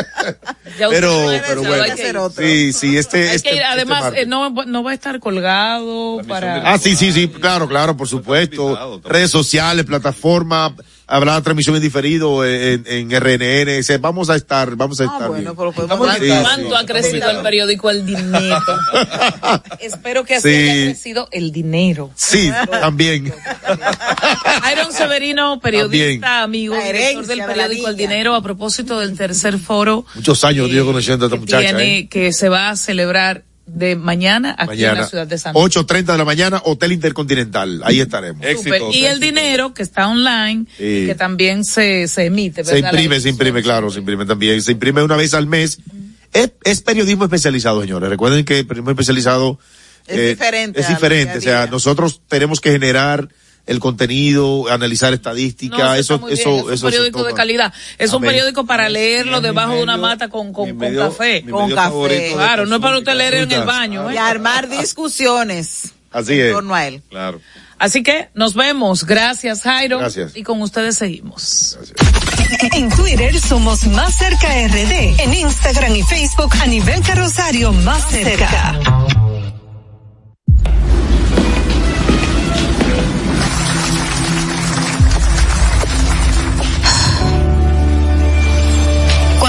Ya usted pero, pero bueno, hay que ir. otro. sí, sí, este, Hay este, que ir. este además, eh, no, no va a estar colgado para... Ah, sí, sí, sí, claro, claro, por supuesto. Redes sociales, plataforma, habrá transmisión en diferido en, en RNN. vamos a estar, vamos a Ah, estar bueno, pero podemos ¿Cuánto, sí, cuánto sí, ha crecido el periódico El Dinero? Espero que así Sí. haya crecido el dinero. Sí, también. Iron Severino, periodista, amigo, director del periódico El. Dinero, a propósito del tercer foro Muchos años yo conociendo a esta muchacha. tiene, ¿eh? que se va a celebrar de mañana aquí en la ciudad de San Luis. 8.30 de la mañana, Hotel Intercontinental. Ahí estaremos. Éxitos, Y el dinero que está online, Sí. que también se, se emite, Se ¿verdad? imprime, La se imprime, claro, se imprime también. Se imprime una vez al mes. Es, es periodismo especializado, señores. Recuerden que el periodismo especializado Es eh, diferente Es diferente. día O sea, nosotros tenemos que generar el contenido, analizar estadística, No, eso, bien, eso, es un eso periódico de calidad. Es un periódico para leerlo mi debajo de una mata con, con, mi con café. mi Con café. Claro, no es para usted leer en el baño. Y ¿eh? armar discusiones Así en es. torno a él. Claro. Así que nos vemos. Gracias, Jairo. Gracias. Y con ustedes seguimos. En Twitter somos Más Cerca RD. En Instagram y Facebook a nivel carrosario Más Cerca.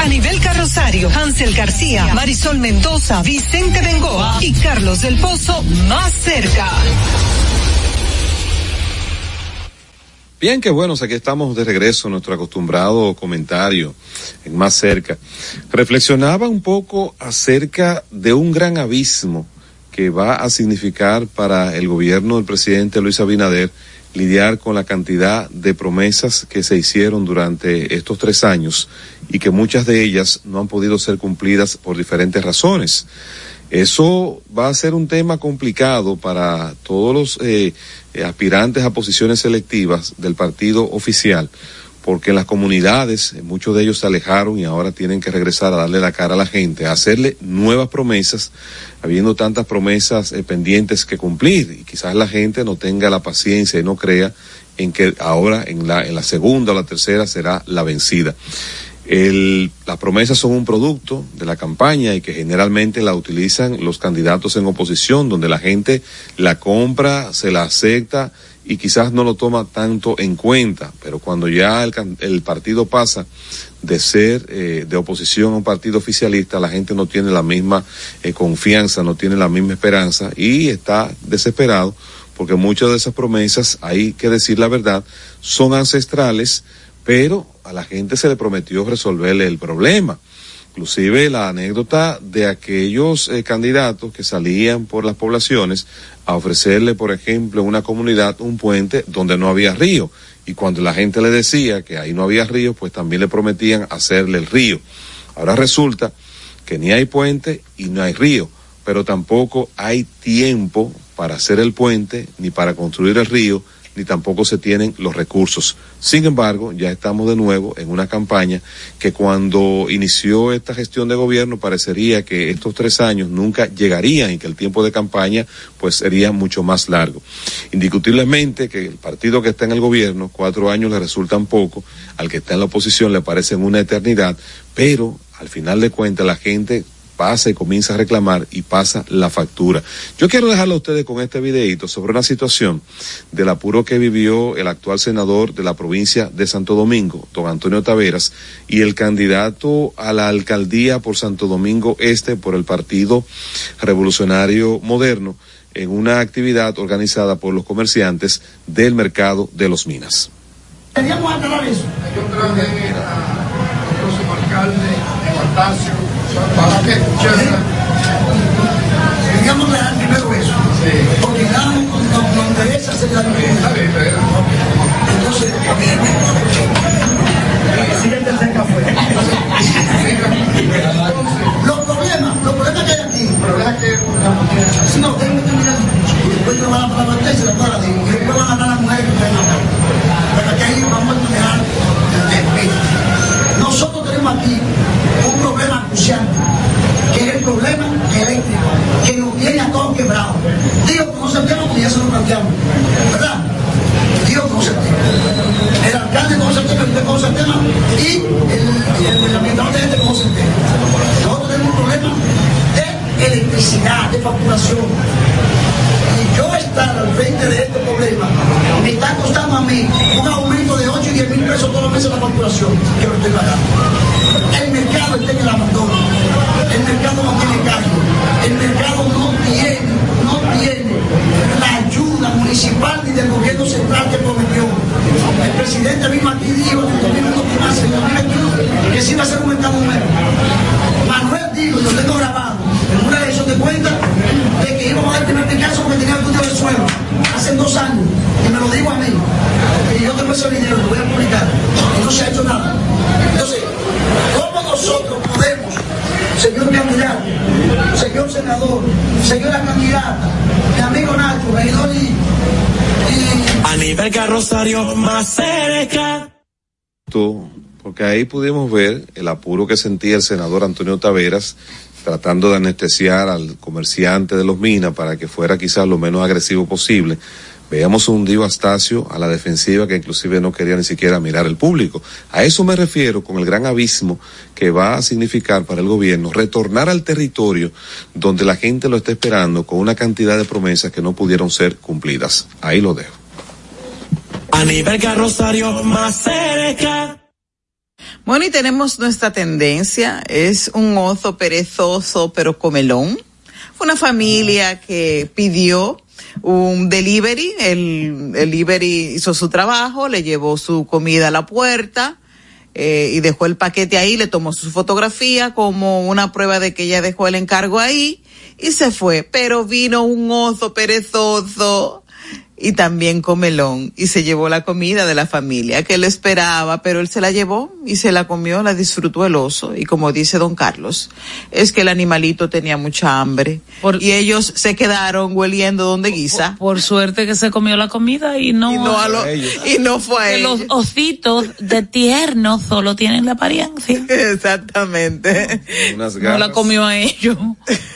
a nivel carrosario, Hansel García, Marisol Mendoza, Vicente Bengoa y Carlos del Pozo más cerca. Bien, qué bueno, aquí estamos de regreso nuestro acostumbrado comentario en más cerca. Reflexionaba un poco acerca de un gran abismo que va a significar para el gobierno del presidente Luis Abinader lidiar con la cantidad de promesas que se hicieron durante estos tres años y que muchas de ellas no han podido ser cumplidas por diferentes razones. Eso va a ser un tema complicado para todos los eh, aspirantes a posiciones selectivas del partido oficial, porque en las comunidades muchos de ellos se alejaron y ahora tienen que regresar a darle la cara a la gente, a hacerle nuevas promesas, habiendo tantas promesas eh, pendientes que cumplir y quizás la gente no tenga la paciencia y no crea en que ahora en la, en la segunda o la tercera será la vencida. El, las promesas son un producto de la campaña y que generalmente la utilizan los candidatos en oposición, donde la gente la compra, se la acepta y quizás no lo toma tanto en cuenta, pero cuando ya el, el partido pasa de ser eh, de oposición a un partido oficialista, la gente no tiene la misma eh, confianza, no tiene la misma esperanza y está desesperado porque muchas de esas promesas, hay que decir la verdad, son ancestrales, pero a la gente se le prometió resolverle el problema. Inclusive la anécdota de aquellos eh, candidatos que salían por las poblaciones a ofrecerle, por ejemplo, una comunidad un puente donde no había río. Y cuando la gente le decía que ahí no había río, pues también le prometían hacerle el río. Ahora resulta que ni hay puente y no hay río, pero tampoco hay tiempo para hacer el puente ni para construir el río ni tampoco se tienen los recursos. Sin embargo, ya estamos de nuevo en una campaña que cuando inició esta gestión de gobierno parecería que estos tres años nunca llegarían y que el tiempo de campaña pues sería mucho más largo. Indiscutiblemente que el partido que está en el gobierno, cuatro años le resultan poco, al que está en la oposición le parecen una eternidad, pero al final de cuentas la gente pasa y comienza a reclamar y pasa la factura. Yo quiero dejarlo a ustedes con este videito sobre una situación del apuro que vivió el actual senador de la provincia de Santo Domingo, don Antonio Taveras, y el candidato a la alcaldía por Santo Domingo Este por el Partido Revolucionario Moderno en una actividad organizada por los comerciantes del mercado de los Minas. Queríamos aclarar eso. Yo traje al próximo alcalde, para que Queríamos aclarar primero eso. Porque nada nos, interesa hacer la. Entonces, siguiente cerca afuera. Los problemas, los problemas que hay aquí. Si no, tengo que terminar. Después te van a la parte y se la para y después van a dar a las mujeres que están acá. Pero que ahí vamos a manejar el tema. Nosotros tenemos aquí un problema crucial, que es el problema eléctrico, que nos tiene a todos quebrados. Digo como ya se lo planteamos, ¿verdad? Como se El alcalde llama, el se tema y el, el, administrador de se tema. Nosotros tenemos un problema de electricidad, de facturación. Y yo estar al frente de este problema me está costando a mí un aumento de 8 y 10 mil pesos todos los meses la facturación que lo estoy pagando. El mercado está en el abandono. El mercado no tiene cargo. El mercado no tiene, no tiene la ayuda municipal ni del gobierno central que prometió. El presidente mismo aquí dijo en 2021 que sí va a ser un mercado nuevo. Manuel dijo, yo tengo grabado en una elección de cuenta de que íbamos a dar el primer Picasso porque tenía el punto del suelo hace dos años y me lo digo a mí y yo tengo ese video lo voy a publicar y no se ha hecho nada entonces ¿Cómo nosotros podemos, señor candidato, señor senador, señora candidata, mi amigo Nacho, regidor y, A nivel carrosario más cerca. porque ahí pudimos ver el apuro que sentía el senador Antonio Taveras tratando de anestesiar al comerciante de los minas para que fuera quizás lo menos agresivo posible. Veíamos un Dio Astacio a la defensiva que inclusive no quería ni siquiera mirar el público. A eso me refiero con el gran abismo que va a significar para el gobierno retornar al territorio donde la gente lo está esperando con una cantidad de promesas que no pudieron ser cumplidas. Ahí lo dejo. A nivel Rosario más cerca. Bueno, y tenemos nuestra tendencia, es un oso perezoso pero comelón. Fue una familia que pidió un delivery, el, el delivery hizo su trabajo, le llevó su comida a la puerta eh, y dejó el paquete ahí, le tomó su fotografía como una prueba de que ella dejó el encargo ahí y se fue. Pero vino un oso perezoso y también comelón y se llevó la comida de la familia que él esperaba, pero él se la llevó y se la comió, la disfrutó el oso y como dice don Carlos, es que el animalito tenía mucha hambre y ellos se quedaron hueliendo donde guisa. Por, por, suerte que se comió la comida y no, y no, a lo, y no fue a ellos. Los ositos de tierno solo tienen la apariencia. Exactamente. No la comió a ellos.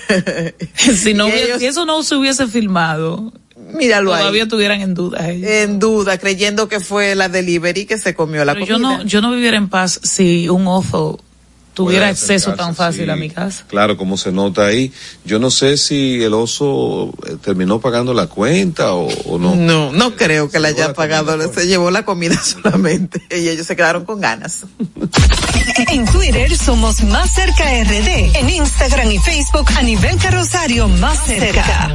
si, no, ellos, si eso no se hubiese filmado, Míralo Todavía ahí. estuvieran en duda. En duda, creyendo que fue la delivery que se comió la Pero comida. Yo no, yo no viviera en paz si un oso tuviera acceso casa, tan fácil sí. a mi casa. Claro, como se nota ahí. Yo no sé si el oso eh, terminó pagando la cuenta o, o no. No, no creo que la haya pagado. Se llevó la comida solamente y ellos se quedaron con ganas. En Twitter somos Más Cerca RD. En Instagram y Facebook a nivel carrosario Más Cerca.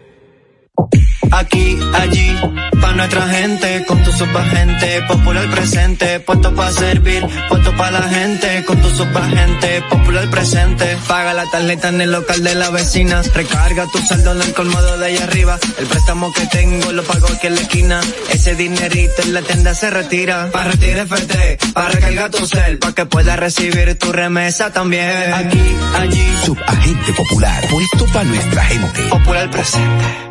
Aquí, allí, pa' nuestra gente, con tu subagente, popular presente, puesto pa' servir, puesto pa' la gente, con tu subagente, popular presente. Paga la tarjeta en el local de la vecina, recarga tu saldo en el colmado de allá arriba, el préstamo que tengo lo pago aquí en la esquina, ese dinerito en la tienda se retira, pa' retirar FT, pa' recargar tu cel, pa' que puedas recibir tu remesa también. Aquí, allí, Subagente popular, puesto para nuestra gente. popular presente.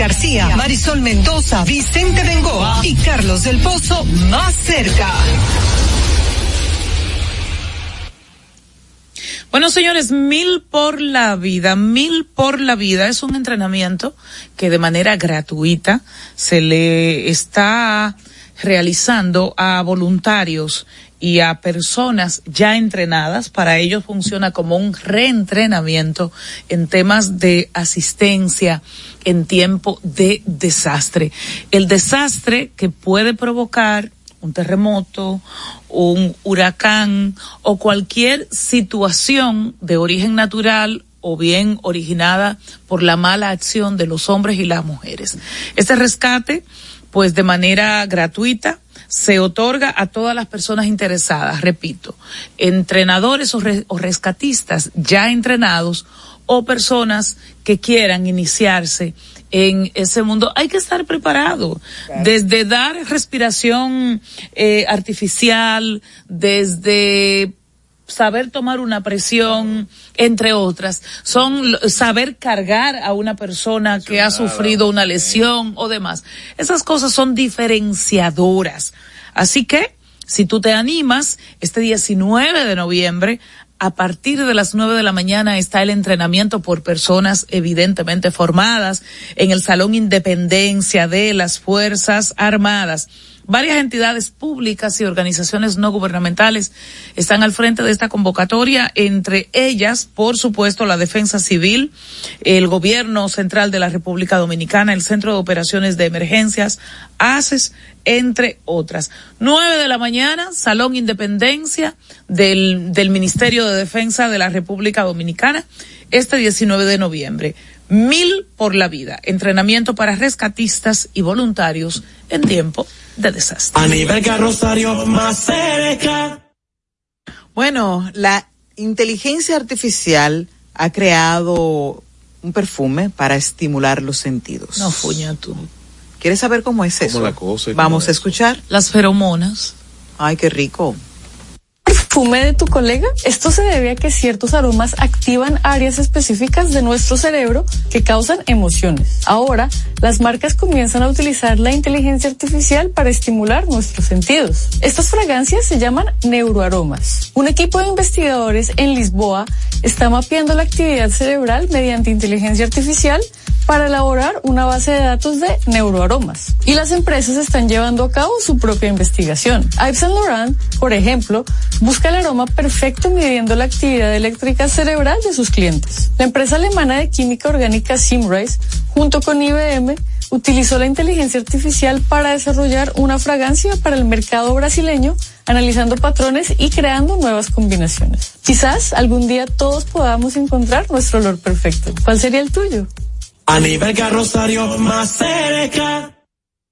García, Marisol Mendoza, Vicente Bengoa y Carlos del Pozo más cerca. Bueno, señores, mil por la vida, mil por la vida es un entrenamiento que de manera gratuita se le está realizando a voluntarios y a personas ya entrenadas. Para ellos funciona como un reentrenamiento en temas de asistencia en tiempo de desastre. El desastre que puede provocar un terremoto, un huracán o cualquier situación de origen natural o bien originada por la mala acción de los hombres y las mujeres. Este rescate, pues de manera gratuita, se otorga a todas las personas interesadas, repito, entrenadores o, o rescatistas ya entrenados o personas que quieran iniciarse en ese mundo, hay que estar preparado. Desde dar respiración eh, artificial, desde saber tomar una presión, entre otras, son saber cargar a una persona que ha sufrido una lesión o demás. Esas cosas son diferenciadoras. Así que, si tú te animas, este 19 de noviembre, a partir de las nueve de la mañana está el entrenamiento por personas evidentemente formadas en el Salón Independencia de las Fuerzas Armadas. Varias entidades públicas y organizaciones no gubernamentales están al frente de esta convocatoria, entre ellas, por supuesto, la Defensa Civil, el Gobierno Central de la República Dominicana, el Centro de Operaciones de Emergencias, ACES, entre otras. Nueve de la mañana, Salón Independencia del, del Ministerio de Defensa de la República Dominicana, este 19 de noviembre. Mil por la vida. Entrenamiento para rescatistas y voluntarios en tiempo de desastre. A nivel carrosario más cerca. Bueno, la inteligencia artificial ha creado un perfume para estimular los sentidos. No fuña tú. ¿Quieres saber cómo es eso? la cosa y Vamos a es. escuchar. Las feromonas. Ay, qué rico. Perfume de tu colega? Esto se debe a que ciertos aromas activan áreas específicas de nuestro cerebro que causan emociones. Ahora, las marcas comienzan a utilizar la inteligencia artificial para estimular nuestros sentidos. Estas fragancias se llaman neuroaromas. Un equipo de investigadores en Lisboa está mapeando la actividad cerebral mediante inteligencia artificial para elaborar una base de datos de neuroaromas. Y las empresas están llevando a cabo su propia investigación. Yves Saint Laurent, por ejemplo, busca el aroma perfecto midiendo la actividad eléctrica cerebral de sus clientes. La empresa alemana de química orgánica Simrise, junto con IBM, utilizó la inteligencia artificial para desarrollar una fragancia para el mercado brasileño, analizando patrones y creando nuevas combinaciones. Quizás algún día todos podamos encontrar nuestro olor perfecto. ¿Cuál sería el tuyo? Carrosario.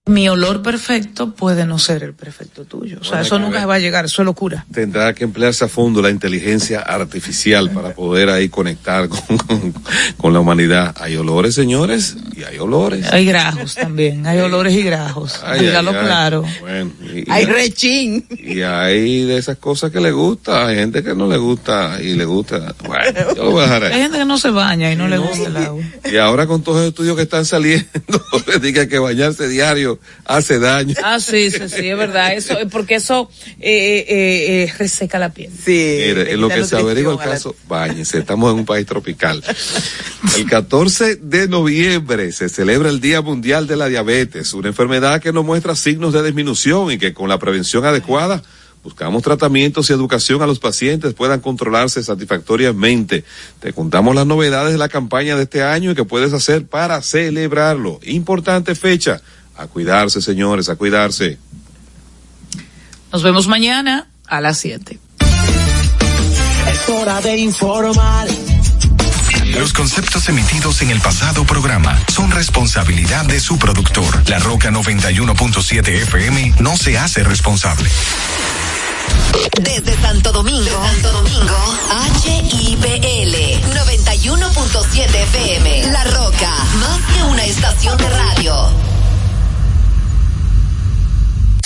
Mi olor perfecto puede no ser el perfecto tuyo. O sea, Bueno, hay eso nunca ver. va a llegar, eso es locura. Tendrá que emplearse a fondo la inteligencia artificial para poder ahí conectar con, con- con la humanidad. Hay olores, señores, y hay olores. Hay grajos también, hay olores y grajos. Ay, Dígalo ay, ay. claro. Bueno, y, y- Hay rechín. y hay de esas cosas que le gusta, hay gente que no le gusta y le gusta. Bueno, yo lo voy a dejar Hay ahí. gente que no se baña y no le gusta el agua. Y ahora con todos los estudios que están saliendo, diga que bañarse diario hace daño. Ah, sí, sí, sí, es verdad. Eso, porque eso eh, eh, eh, reseca la piel. Sí. Mire, en lo que se averigua el caso, bañense, estamos en un país tropical. El 14 de noviembre se celebra el Día Mundial de la Diabetes, una enfermedad que no muestra signos de disminución y que con la prevención adecuada buscamos tratamientos y educación a los pacientes puedan controlarse satisfactoriamente. Te contamos las novedades de la campaña de este año y qué puedes hacer para celebrarlo. Importante fecha. A cuidarse, señores, a cuidarse. Nos vemos mañana a las 7. Es hora de informar. Los conceptos emitidos en el pasado programa son responsabilidad de su productor. La Roca 91.7 FM no se hace responsable. Desde Santo Domingo, Santo Domingo, HIPL 91.7 FM. La Roca, más que una estación de radio.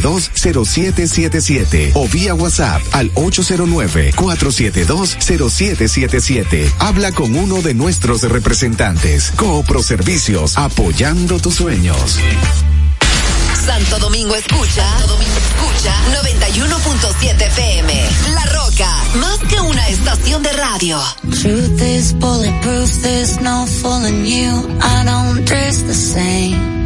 809-472-0777 o vía WhatsApp al 809-472-0777. Habla con uno de nuestros representantes. Coopro Servicios, apoyando tus sueños. Santo Domingo escucha, Santo Domingo escucha 91.7 FM. La Roca, más que una estación de radio. Truth is bulletproof, there's no fooling you. I don't dress the same.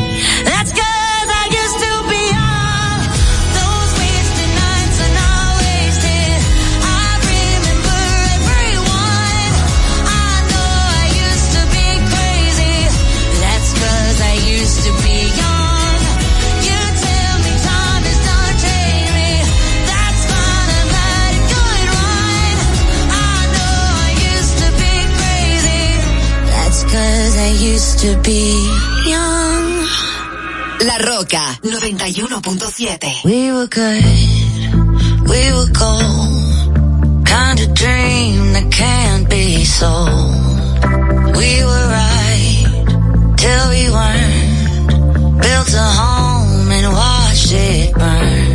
Used to be young. La Roca 91.7. We were good, we were gold. Kind of dream that can't be sold. We were right till we weren't. Built a home and watched it burn.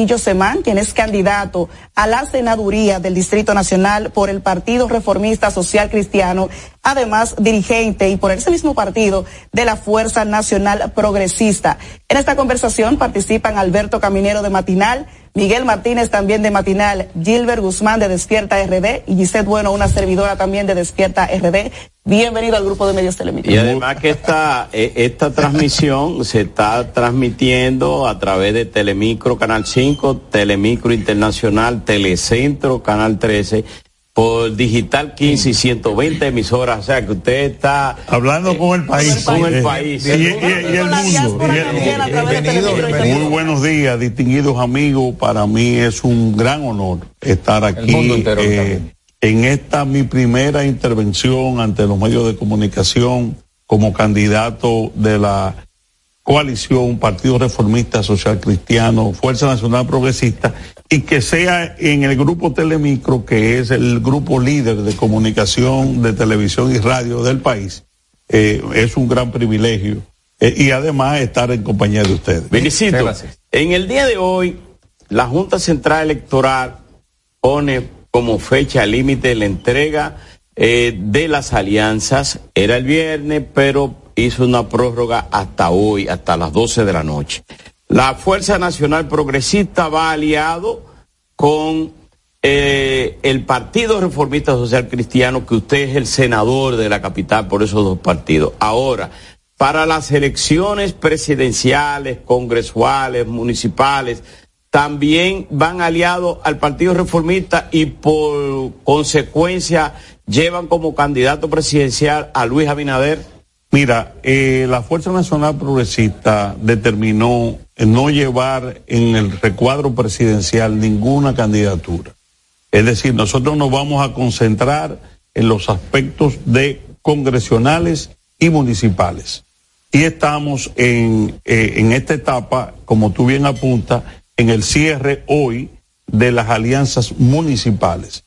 Castillo Semán, quien es candidato a la senaduría del Distrito Nacional por el Partido Reformista Social Cristiano, además dirigente y por ese mismo partido de la Fuerza Nacional Progresista. En esta conversación participan Alberto Caminero de Matinal, Miguel Martínez también de Matinal, Gilbert Guzmán de Despierta RD y Gisette Bueno, una servidora también de Despierta RD. Bienvenido al grupo de medios telemicro. Y además que esta, eh, esta transmisión se está transmitiendo a través de Telemicro Canal 5, Telemicro Internacional, Telecentro Canal 13, por Digital 15 y 1veinte emisoras. O sea que usted está... Hablando con el país. Con el Eh, país. y- el mundo. Muy buenos días, distinguidos amigos. Para mí es un gran honor estar aquí mundo entero eh. En esta mi primera intervención ante los medios de comunicación como candidato de la coalición Partido Reformista Social Cristiano, Fuerza Nacional Progresista, y que sea en el grupo Telemicro, que es el grupo líder de comunicación de televisión y radio del país. Eh, es un gran privilegio. Eh, y además estar en compañía de ustedes. Felicito. En el día de hoy, la Junta Central Electoral pone como fecha límite la entrega eh, de las alianzas. Era el viernes, pero hizo una prórroga hasta hoy, hasta las 12 de la noche. La Fuerza Nacional Progresista va aliado con eh, el Partido Reformista Social Cristiano, que usted es el senador de la capital por esos dos partidos. Ahora, para las elecciones presidenciales, congresuales, municipales, también van aliados al Partido Reformista y por consecuencia llevan como candidato presidencial a Luis Abinader. Mira, eh, la Fuerza Nacional Progresista determinó no llevar en el recuadro presidencial ninguna candidatura. Es decir, nosotros nos vamos a concentrar en los aspectos de congresionales y municipales. Y estamos en, eh, en esta etapa, como tú bien apuntas, en el cierre hoy de las alianzas municipales.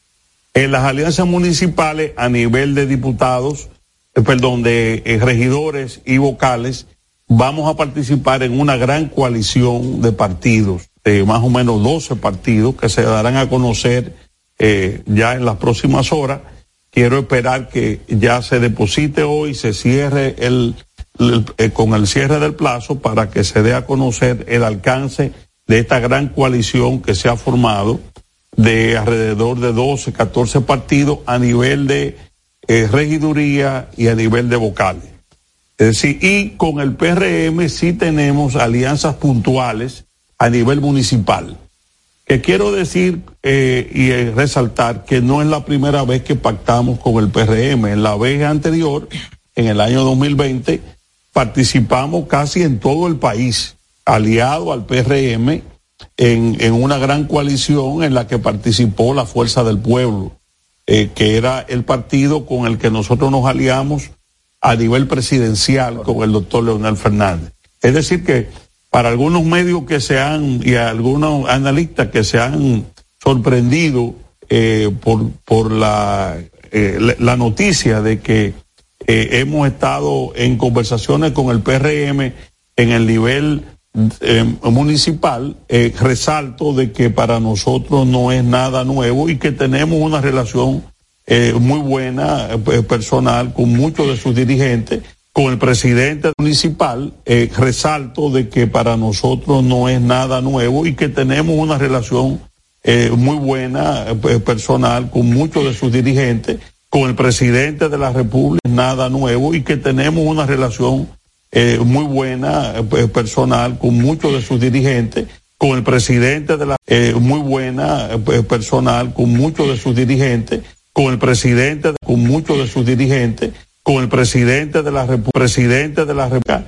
En las alianzas municipales a nivel de diputados, eh, perdón, de eh, regidores y vocales, vamos a participar en una gran coalición de partidos, de más o menos 12 partidos que se darán a conocer eh, ya en las próximas horas. Quiero esperar que ya se deposite hoy, se cierre el, con el cierre del plazo para que se dé a conocer el alcance de esta gran coalición que se ha formado de alrededor de 12, 14 partidos a nivel de eh, regiduría y a nivel de vocales. Es decir, y con el PRM sí tenemos alianzas puntuales a nivel municipal. Que quiero decir eh, y eh, resaltar que no es la primera vez que pactamos con el PRM. En la vez anterior, en el año 2020, participamos casi en todo el país, aliado al PRM, en, en una gran coalición en la que participó la Fuerza del Pueblo, eh, que era el partido con el que nosotros nos aliamos a nivel presidencial con el doctor Leonel Fernández. Es decir, que para algunos medios que se han, y algunos analistas que se han sorprendido eh, por, por la, eh, la- la noticia de que hemos estado en conversaciones con el PRM en el nivel eh, municipal, eh, resalto de que para nosotros no es nada nuevo y que tenemos una relación eh, muy buena, personal, con muchos de sus dirigentes, con el presidente municipal, resalto de que para nosotros no es nada nuevo y que tenemos una relación muy buena, personal, con muchos de sus dirigentes, con el presidente de la República, nada nuevo y que tenemos una relación eh, muy buena, eh, personal, con muchos de sus dirigentes, con el presidente de la, eh, muy buena, eh, personal, con muchos de sus dirigentes, con el presidente, con muchos de sus dirigentes, con el presidente de la presidente de la República,